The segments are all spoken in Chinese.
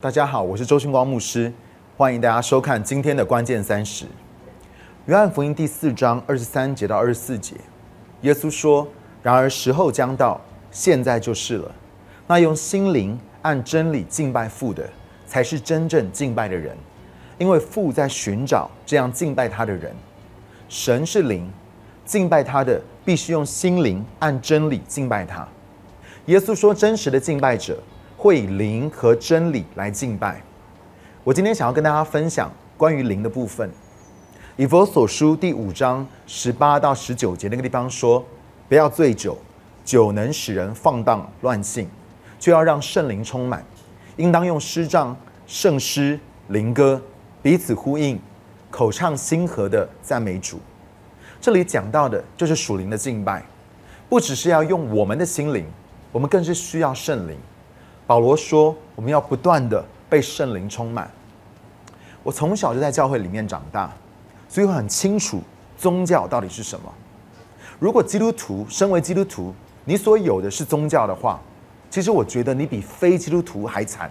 大家好，我是周星光牧师，欢迎大家收看今天的关键三十。约翰福音第四章二十三节到二十四节，耶稣说：“然而时候将到，现在就是了。那用心灵按真理敬拜父的，才是真正敬拜的人，因为父在寻找这样敬拜他的人。神是灵，敬拜他的必须用心灵按真理敬拜他。”耶稣说：“真实的敬拜者。”会以灵和真理来敬拜。我今天想要跟大家分享关于灵的部分。以佛所书第五章十八到十九节那个地方说：“不要醉酒，酒能使人放荡乱性，就要让圣灵充满。应当用诗章、圣诗、灵歌彼此呼应，口唱心和的赞美主。”这里讲到的就是属灵的敬拜，不只是要用我们的心灵，我们更是需要圣灵。保罗说：“我们要不断的被圣灵充满。”我从小就在教会里面长大，所以我很清楚宗教到底是什么。如果基督徒身为基督徒，你所有的是宗教的话，其实我觉得你比非基督徒还惨，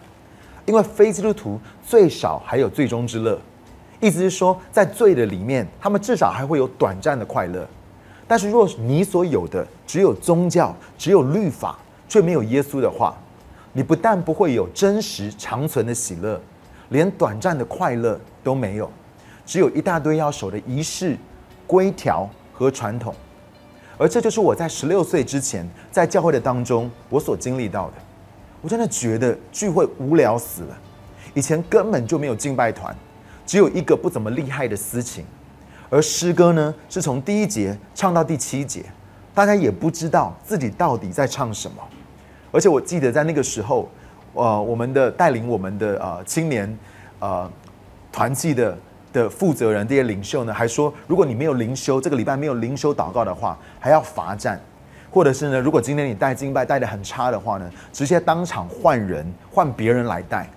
因为非基督徒最少还有最终之乐，意思是说，在罪的里面，他们至少还会有短暂的快乐。但是，若你所有的只有宗教，只有律法，却没有耶稣的话，你不但不会有真实长存的喜乐，连短暂的快乐都没有，只有一大堆要守的仪式、规条和传统。而这就是我在十六岁之前在教会的当中我所经历到的。我真的觉得聚会无聊死了。以前根本就没有敬拜团，只有一个不怎么厉害的司琴，而诗歌呢是从第一节唱到第七节，大家也不知道自己到底在唱什么。而且我记得在那个时候，呃，我们的带领我们的呃青年呃团契的的负责人这些领袖呢，还说，如果你没有灵修，这个礼拜没有灵修祷告的话，还要罚站，或者是呢，如果今天你带敬拜带的很差的话呢，直接当场换人，换别人来带。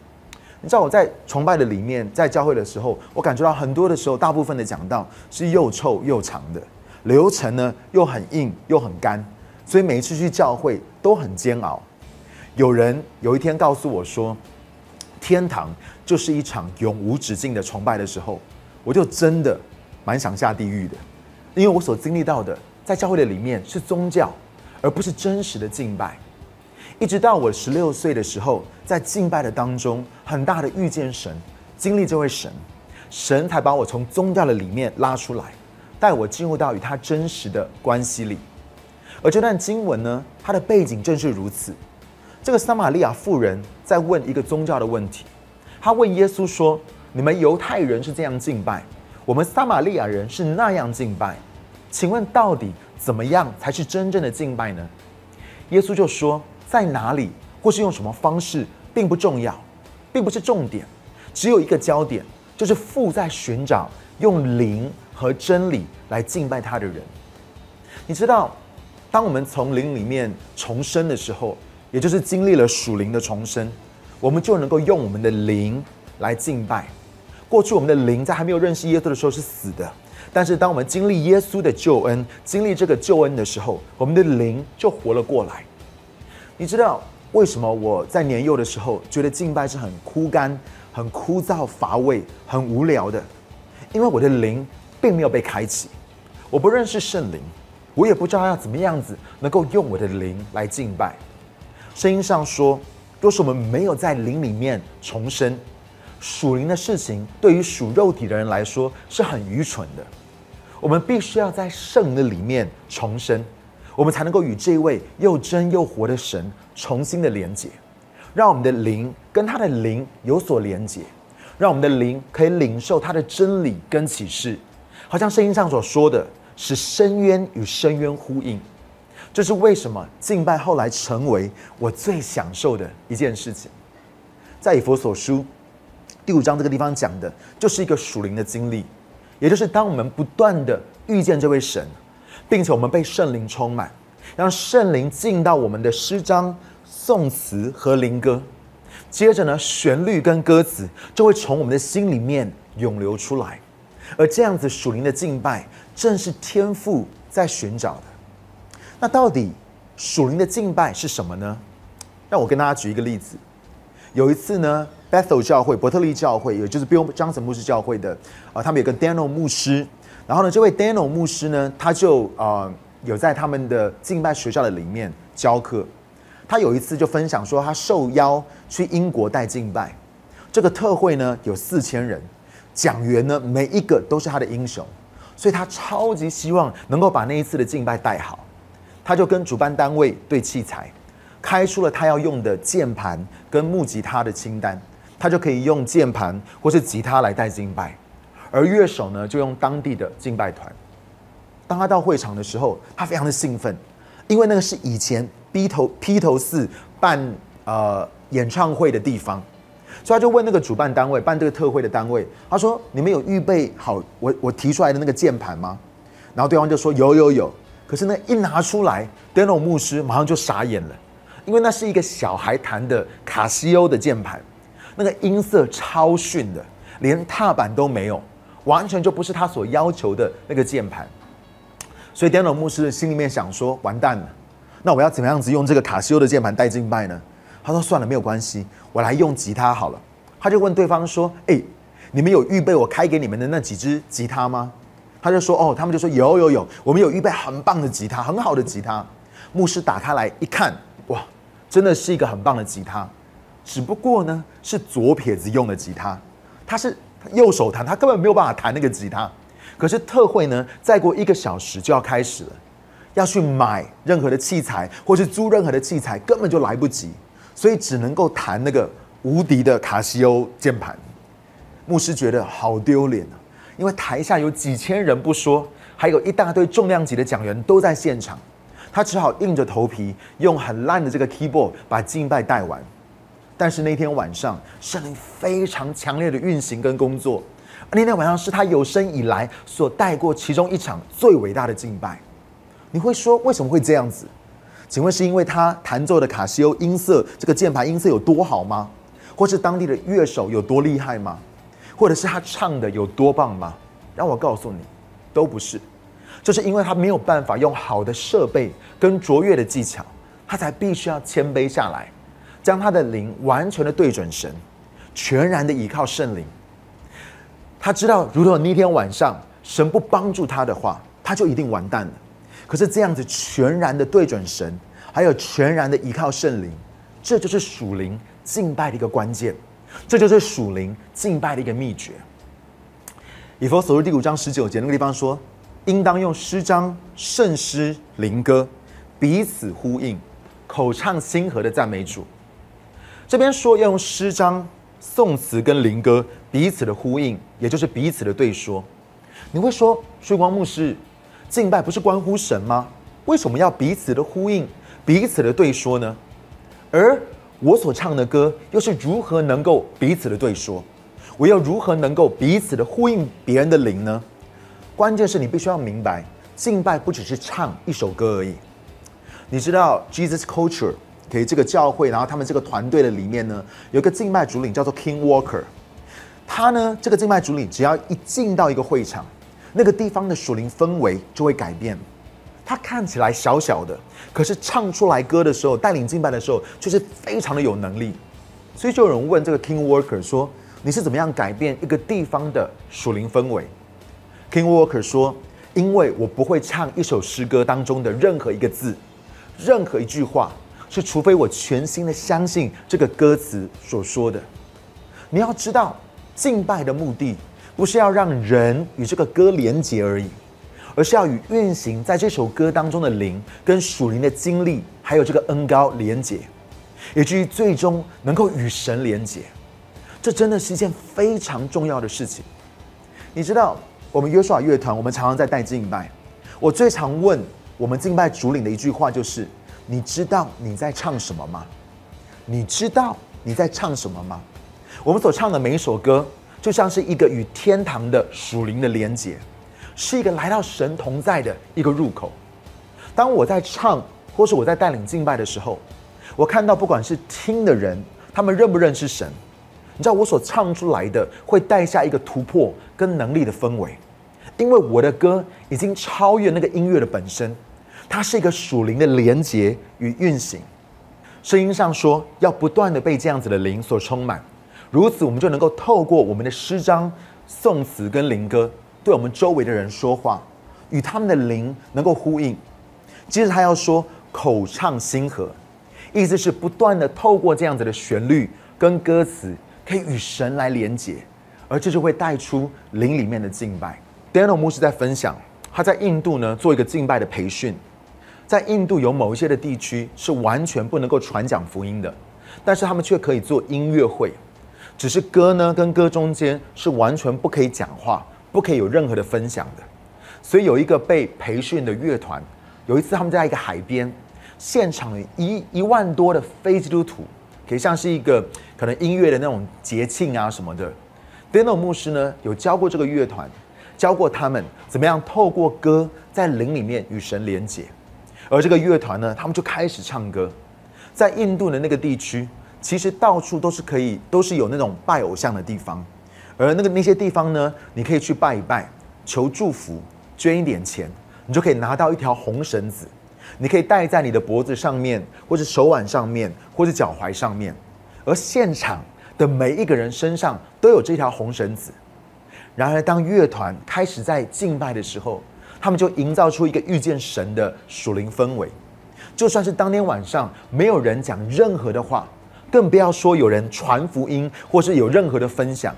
你知道我在崇拜的里面，在教会的时候，我感觉到很多的时候，大部分的讲道是又臭又长的，流程呢又很硬又很干。所以每一次去教会都很煎熬。有人有一天告诉我说，天堂就是一场永无止境的崇拜的时候，我就真的蛮想下地狱的，因为我所经历到的在教会的里面是宗教，而不是真实的敬拜。一直到我十六岁的时候，在敬拜的当中，很大的遇见神，经历这位神，神才把我从宗教的里面拉出来，带我进入到与他真实的关系里。而这段经文呢，它的背景正是如此。这个撒玛利亚妇人在问一个宗教的问题，她问耶稣说：“你们犹太人是这样敬拜，我们撒玛利亚人是那样敬拜，请问到底怎么样才是真正的敬拜呢？”耶稣就说：“在哪里或是用什么方式，并不重要，并不是重点，只有一个焦点，就是父在寻找用灵和真理来敬拜他的人。你知道？”当我们从灵里面重生的时候，也就是经历了属灵的重生，我们就能够用我们的灵来敬拜。过去我们的灵在还没有认识耶稣的时候是死的，但是当我们经历耶稣的救恩，经历这个救恩的时候，我们的灵就活了过来。你知道为什么我在年幼的时候觉得敬拜是很枯干、很枯燥乏味、很无聊的？因为我的灵并没有被开启，我不认识圣灵。我也不知道要怎么样子能够用我的灵来敬拜。声音上说，若是我们没有在灵里面重生，属灵的事情对于属肉体的人来说是很愚蠢的。我们必须要在圣的里面重生，我们才能够与这位又真又活的神重新的连接，让我们的灵跟他的灵有所连接，让我们的灵可以领受他的真理跟启示，好像声音上所说的。使深渊与深渊呼应，这是为什么敬拜后来成为我最享受的一件事情。在以佛所书第五章这个地方讲的，就是一个属灵的经历，也就是当我们不断的遇见这位神，并且我们被圣灵充满，让圣灵进到我们的诗章、颂词和灵歌，接着呢，旋律跟歌词就会从我们的心里面涌流出来，而这样子属灵的敬拜。正是天赋在寻找的。那到底属灵的敬拜是什么呢？让我跟大家举一个例子。有一次呢，Bethel 教会、伯特利教会，也就是 Bill 张省牧师教会的啊，他们有个 Daniel 牧师。然后呢，这位 Daniel 牧师呢，他就啊有在他们的敬拜学校的里面教课。他有一次就分享说，他受邀去英国带敬拜，这个特会呢有四千人，讲员呢每一个都是他的英雄，所以他超级希望能够把那一次的敬拜带好。他就跟主办单位对器材，开出了他要用的键盘跟木吉他的清单，他就可以用键盘或是吉他来带敬拜，而乐手呢就用当地的敬拜团。当他到会场的时候，他非常的兴奋，因为那个是以前。披头披头四办呃演唱会的地方，所以他就问那个主办单位办这个特会的单位，他说：“你们有预备好我我提出来的那个键盘吗？”然后对方就说：“有有有。”可是那一拿出来，Daniel 牧师马上就傻眼了，因为那是一个小孩弹的卡西欧的键盘，那个音色超逊的，连踏板都没有，完全就不是他所要求的那个键盘。所以 Daniel 牧师心里面想说：“完蛋了。”那我要怎么样子用这个卡西欧的键盘带敬拜呢？他说：“算了，没有关系，我来用吉他好了。”他就问对方说：“哎，你们有预备我开给你们的那几支吉他吗？”他就说：“哦，他们就说有有有，我们有预备很棒的吉他，很好的吉他。”牧师打开来一看，哇，真的是一个很棒的吉他，只不过呢是左撇子用的吉他，他是右手弹，他根本没有办法弹那个吉他。可是特惠呢，再过一个小时就要开始了。要去买任何的器材，或是租任何的器材，根本就来不及，所以只能够弹那个无敌的卡西欧键盘。牧师觉得好丢脸啊，因为台下有几千人不说，还有一大堆重量级的讲员都在现场，他只好硬着头皮用很烂的这个 keyboard 把敬拜带完。但是那天晚上，圣灵非常强烈的运行跟工作，那天晚上是他有生以来所带过其中一场最伟大的敬拜。你会说为什么会这样子？请问是因为他弹奏的卡西欧音色，这个键盘音色有多好吗？或是当地的乐手有多厉害吗？或者是他唱的有多棒吗？让我告诉你，都不是。就是因为他没有办法用好的设备跟卓越的技巧，他才必须要谦卑下来，将他的灵完全的对准神，全然的倚靠圣灵。他知道，如果那天晚上神不帮助他的话，他就一定完蛋了。可是这样子全然的对准神，还有全然的依靠圣灵，这就是属灵敬拜的一个关键，这就是属灵敬拜的一个秘诀。以佛所书第五章十九节那个地方说，应当用诗章、圣诗、灵歌彼此呼应，口唱心和的赞美主。这边说要用诗章、颂词跟灵歌彼此的呼应，也就是彼此的对说。你会说，水光牧师。敬拜不是关乎神吗？为什么要彼此的呼应、彼此的对说呢？而我所唱的歌又是如何能够彼此的对说？我又如何能够彼此的呼应别人的灵呢？关键是你必须要明白，敬拜不只是唱一首歌而已。你知道 Jesus Culture 给这个教会，然后他们这个团队的里面呢，有一个敬拜主领叫做 King Walker。他呢，这个敬拜主领只要一进到一个会场。那个地方的属灵氛围就会改变。他看起来小小的，可是唱出来歌的时候，带领敬拜的时候，却是非常的有能力。所以就有人问这个 King Worker 说：“你是怎么样改变一个地方的属灵氛围？”King Worker 说：“因为我不会唱一首诗歌当中的任何一个字，任何一句话，是除非我全心的相信这个歌词所说的。你要知道，敬拜的目的。”不是要让人与这个歌连结而已，而是要与运行在这首歌当中的灵跟属灵的经历，还有这个恩高连结，以至于最终能够与神连结。这真的是一件非常重要的事情。你知道，我们约书亚乐团，我们常常在带敬拜。我最常问我们敬拜主领的一句话就是：你知道你在唱什么吗？你知道你在唱什么吗？我们所唱的每一首歌。就像是一个与天堂的属灵的连接，是一个来到神同在的一个入口。当我在唱，或是我在带领敬拜的时候，我看到不管是听的人，他们认不认识神，你知道我所唱出来的会带下一个突破跟能力的氛围，因为我的歌已经超越那个音乐的本身，它是一个属灵的连接与运行。声音上说要不断的被这样子的灵所充满。如此，我们就能够透过我们的诗章、宋词跟灵歌，对我们周围的人说话，与他们的灵能够呼应。接着他要说口唱心和，意思是不断的透过这样子的旋律跟歌词，可以与神来连结，而这就会带出灵里面的敬拜。Daniel 牧师在分享，他在印度呢做一个敬拜的培训，在印度有某一些的地区是完全不能够传讲福音的，但是他们却可以做音乐会。只是歌呢，跟歌中间是完全不可以讲话，不可以有任何的分享的。所以有一个被培训的乐团，有一次他们在一个海边，现场一一万多的非基督徒，可以像是一个可能音乐的那种节庆啊什么的。Daniel 牧师呢有教过这个乐团，教过他们怎么样透过歌在灵里面与神连结，而这个乐团呢，他们就开始唱歌，在印度的那个地区。其实到处都是可以，都是有那种拜偶像的地方，而那个那些地方呢，你可以去拜一拜，求祝福，捐一点钱，你就可以拿到一条红绳子，你可以戴在你的脖子上面，或者手腕上面，或者脚踝上面，而现场的每一个人身上都有这条红绳子。然而，当乐团开始在敬拜的时候，他们就营造出一个遇见神的属灵氛围，就算是当天晚上没有人讲任何的话。更不要说有人传福音，或是有任何的分享。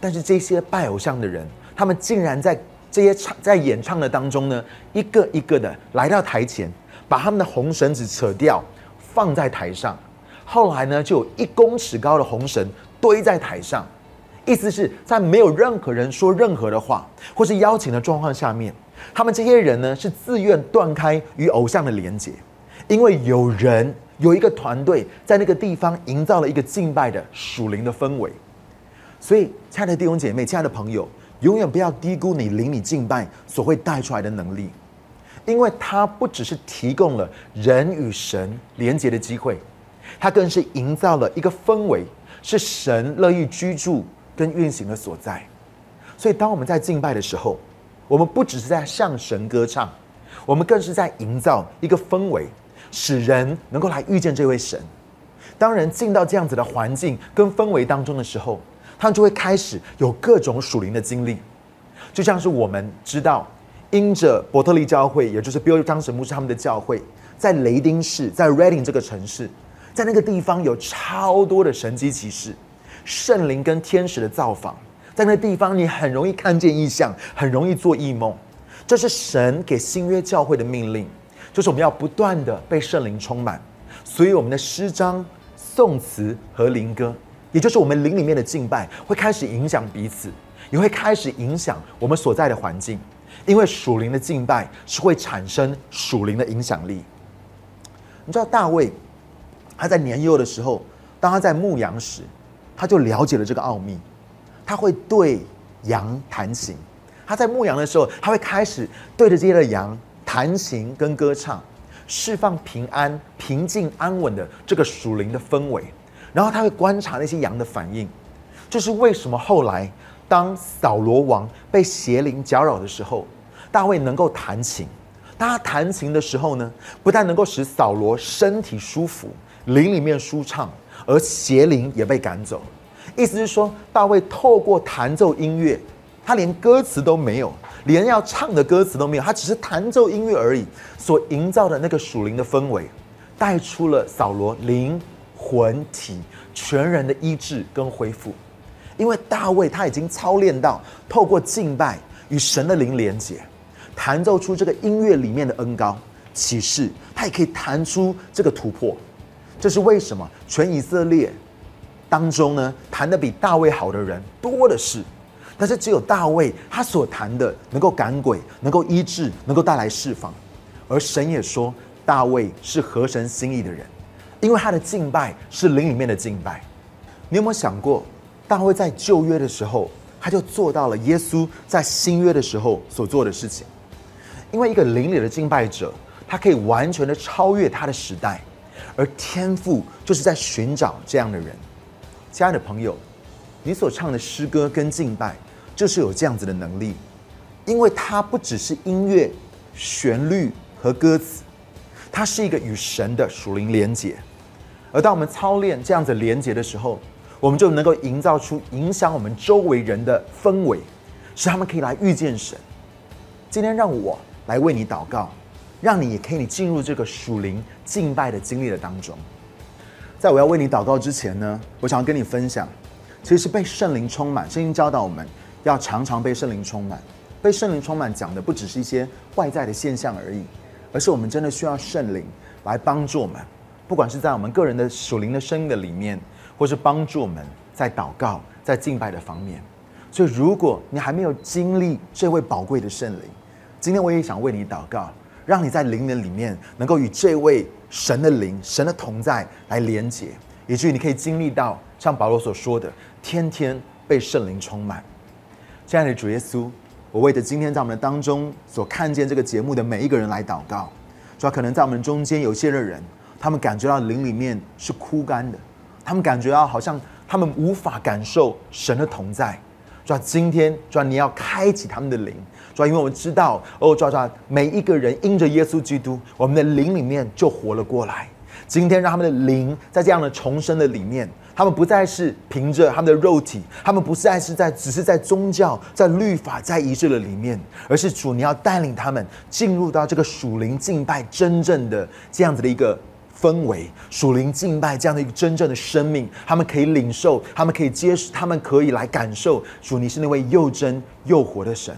但是这些拜偶像的人，他们竟然在这些唱在演唱的当中呢，一个一个的来到台前，把他们的红绳子扯掉，放在台上。后来呢，就有一公尺高的红绳堆在台上，意思是在没有任何人说任何的话，或是邀请的状况下面，他们这些人呢是自愿断开与偶像的连接，因为有人。有一个团队在那个地方营造了一个敬拜的属灵的氛围，所以，亲爱的弟兄姐妹、亲爱的朋友，永远不要低估你灵里敬拜所会带出来的能力，因为它不只是提供了人与神连结的机会，它更是营造了一个氛围，是神乐意居住跟运行的所在。所以，当我们在敬拜的时候，我们不只是在向神歌唱，我们更是在营造一个氛围。使人能够来遇见这位神。当人进到这样子的环境跟氛围当中的时候，他们就会开始有各种属灵的经历。就像是我们知道，因着伯特利教会，也就是 Bill 张神牧师他们的教会，在雷丁市，在 Reading 这个城市，在那个地方有超多的神机骑士、圣灵跟天使的造访。在那地方，你很容易看见异象，很容易做异梦。这是神给新约教会的命令。就是我们要不断的被圣灵充满，所以我们的诗章、颂词和灵歌，也就是我们灵里面的敬拜，会开始影响彼此，也会开始影响我们所在的环境。因为属灵的敬拜是会产生属灵的影响力。你知道大卫他在年幼的时候，当他在牧羊时，他就了解了这个奥秘。他会对羊弹琴，他在牧羊的时候，他会开始对着这些的羊。弹琴跟歌唱，释放平安、平静、安稳的这个属灵的氛围，然后他会观察那些羊的反应。这是为什么后来当扫罗王被邪灵搅扰的时候，大卫能够弹琴。当他弹琴的时候呢，不但能够使扫罗身体舒服、灵里面舒畅，而邪灵也被赶走。意思是说，大卫透过弹奏音乐，他连歌词都没有。连要唱的歌词都没有，他只是弹奏音乐而已，所营造的那个属灵的氛围，带出了扫罗灵魂体全人的医治跟恢复。因为大卫他已经操练到透过敬拜与神的灵连接，弹奏出这个音乐里面的恩高启示，他也可以弹出这个突破。这是为什么？全以色列当中呢，弹的比大卫好的人多的是。但是只有大卫，他所谈的能够赶鬼，能够医治，能够带来释放。而神也说，大卫是合神心意的人，因为他的敬拜是灵里面的敬拜。你有没有想过，大卫在旧约的时候，他就做到了耶稣在新约的时候所做的事情？因为一个灵里的敬拜者，他可以完全的超越他的时代，而天赋就是在寻找这样的人。亲爱的朋友，你所唱的诗歌跟敬拜。就是有这样子的能力，因为它不只是音乐、旋律和歌词，它是一个与神的属灵连接。而当我们操练这样子连接的时候，我们就能够营造出影响我们周围人的氛围，使他们可以来遇见神。今天让我来为你祷告，让你也可以进入这个属灵敬拜的经历的当中。在我要为你祷告之前呢，我想要跟你分享，其实被圣灵充满。圣经教导我们要常常被圣灵充满。被圣灵充满讲的不只是一些外在的现象而已，而是我们真的需要圣灵来帮助我们，不管是在我们个人的属灵的生命的里面，或是帮助我们在祷告、在敬拜的方面。所以，如果你还没有经历这位宝贵的圣灵，今天我也想为你祷告，让你在灵的里面能够与这位神的灵、神的同在来连结，以至于你可以经历到像保罗所说的，天天被圣灵充满。亲爱的主耶稣，我为着今天在我们当中所看见这个节目的每一个人来祷告。主要可能在我们中间有些的人，他们感觉到灵里面是枯干的，他们感觉到好像他们无法感受神的同在。主要今天，主要你要开启他们的灵。主要因为我们知道，哦，主要每一个人因着耶稣基督，我们的灵里面就活了过来。今天让他们的灵在这样的重生的里面，他们不再是凭着他们的肉体，他们不再是在只是在宗教、在律法、在仪式的里面，而是主你要带领他们进入到这个属灵敬拜真正的这样子的一个。氛围属灵敬拜这样的一个真正的生命，他们可以领受，他们可以接受，他们可以来感受主，你是那位又真又活的神。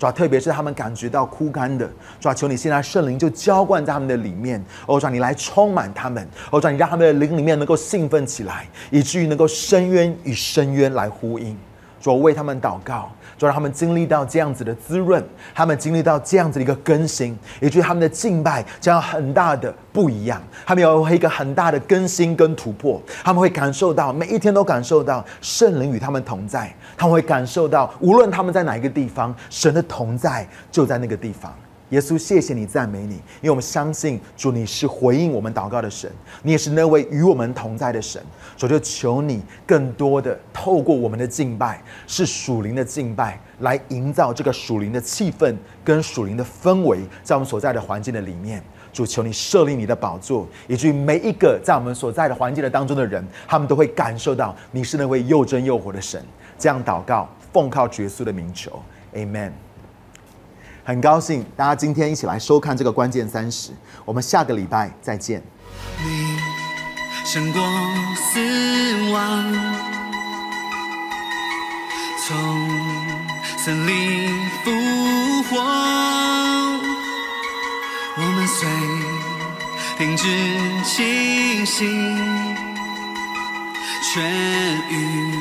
主要特别是他们感觉到枯干的，主要求你现在圣灵就浇灌在他们的里面，哦，主你来充满他们，哦，主你让他们的灵里面能够兴奋起来，以至于能够深渊与深渊来呼应。主为他们祷告。就让他们经历到这样子的滋润，他们经历到这样子的一个更新，也就是他们的敬拜将有很大的不一样。他们有一个很大的更新跟突破，他们会感受到每一天都感受到圣灵与他们同在，他们会感受到无论他们在哪一个地方，神的同在就在那个地方。耶稣，谢谢你，赞美你，因为我们相信主，你是回应我们祷告的神，你也是那位与我们同在的神。主就求你更多的透过我们的敬拜，是属灵的敬拜，来营造这个属灵的气氛跟属灵的氛围，在我们所在的环境的里面。主求你设立你的宝座，以至于每一个在我们所在的环境的当中的人，他们都会感受到你是那位又真又活的神。这样祷告，奉靠耶稣的名求，Amen。很高兴大家今天一起来收看这个关键三十，我们下个礼拜再见。你胜过死亡，从森林复活，我们虽停止清醒，却与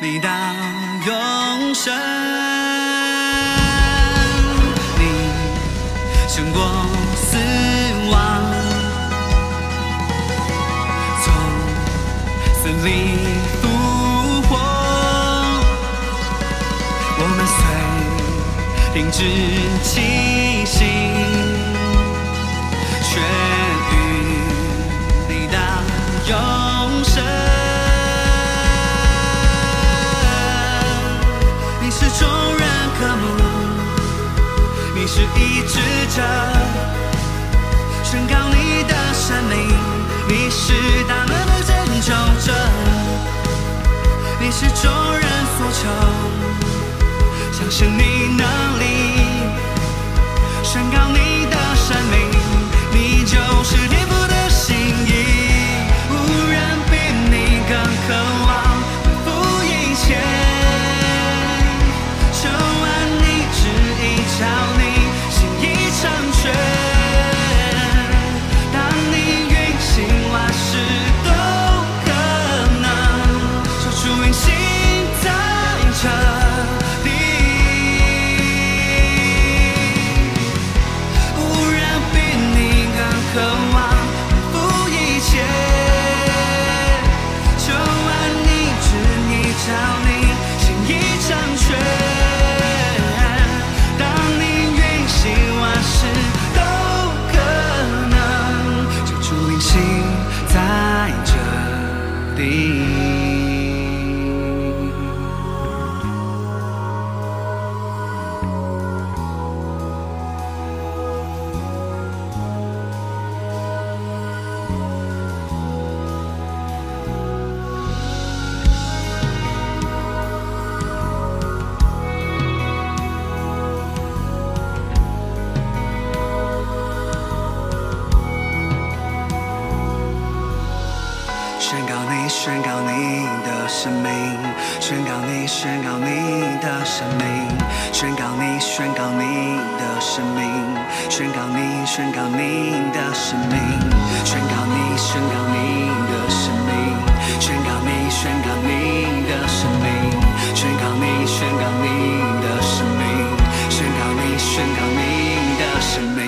你到永生。胜过死亡，从森林复活，我们虽停止清醒，是一直。者宣告你的神明，你是大能的拯救者，你是众人所求，相信你能力，宣告你生命，宣告你，宣告你的生命，宣告你，宣告你的生命，宣告你，宣告你的生命，宣告你，宣告你的生命，宣告你，宣告你的生命，宣告你，宣告你的生命，宣告你，宣告你的生命，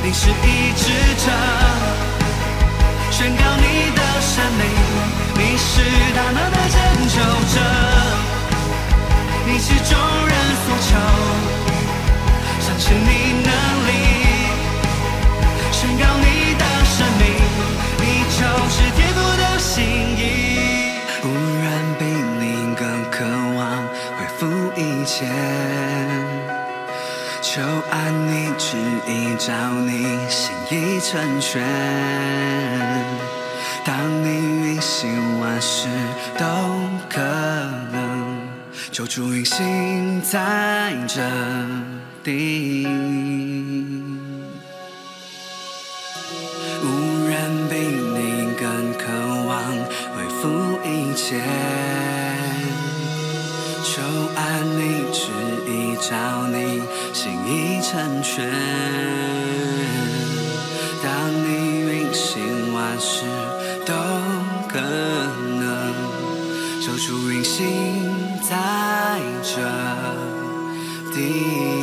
你是医治者，宣告你的生命，你是大能的拯救者，你是众人所求，相信你能力，宣告你的生命，你就是天父的心意，无人比你更渴望恢复一切。求按你旨意，照你心意成全。当你运行万事都可能，就主运行在这地。无人比你更渴望恢复一切。求按你旨意，照你心已成全。当你运行万事都可能守住运行在这地。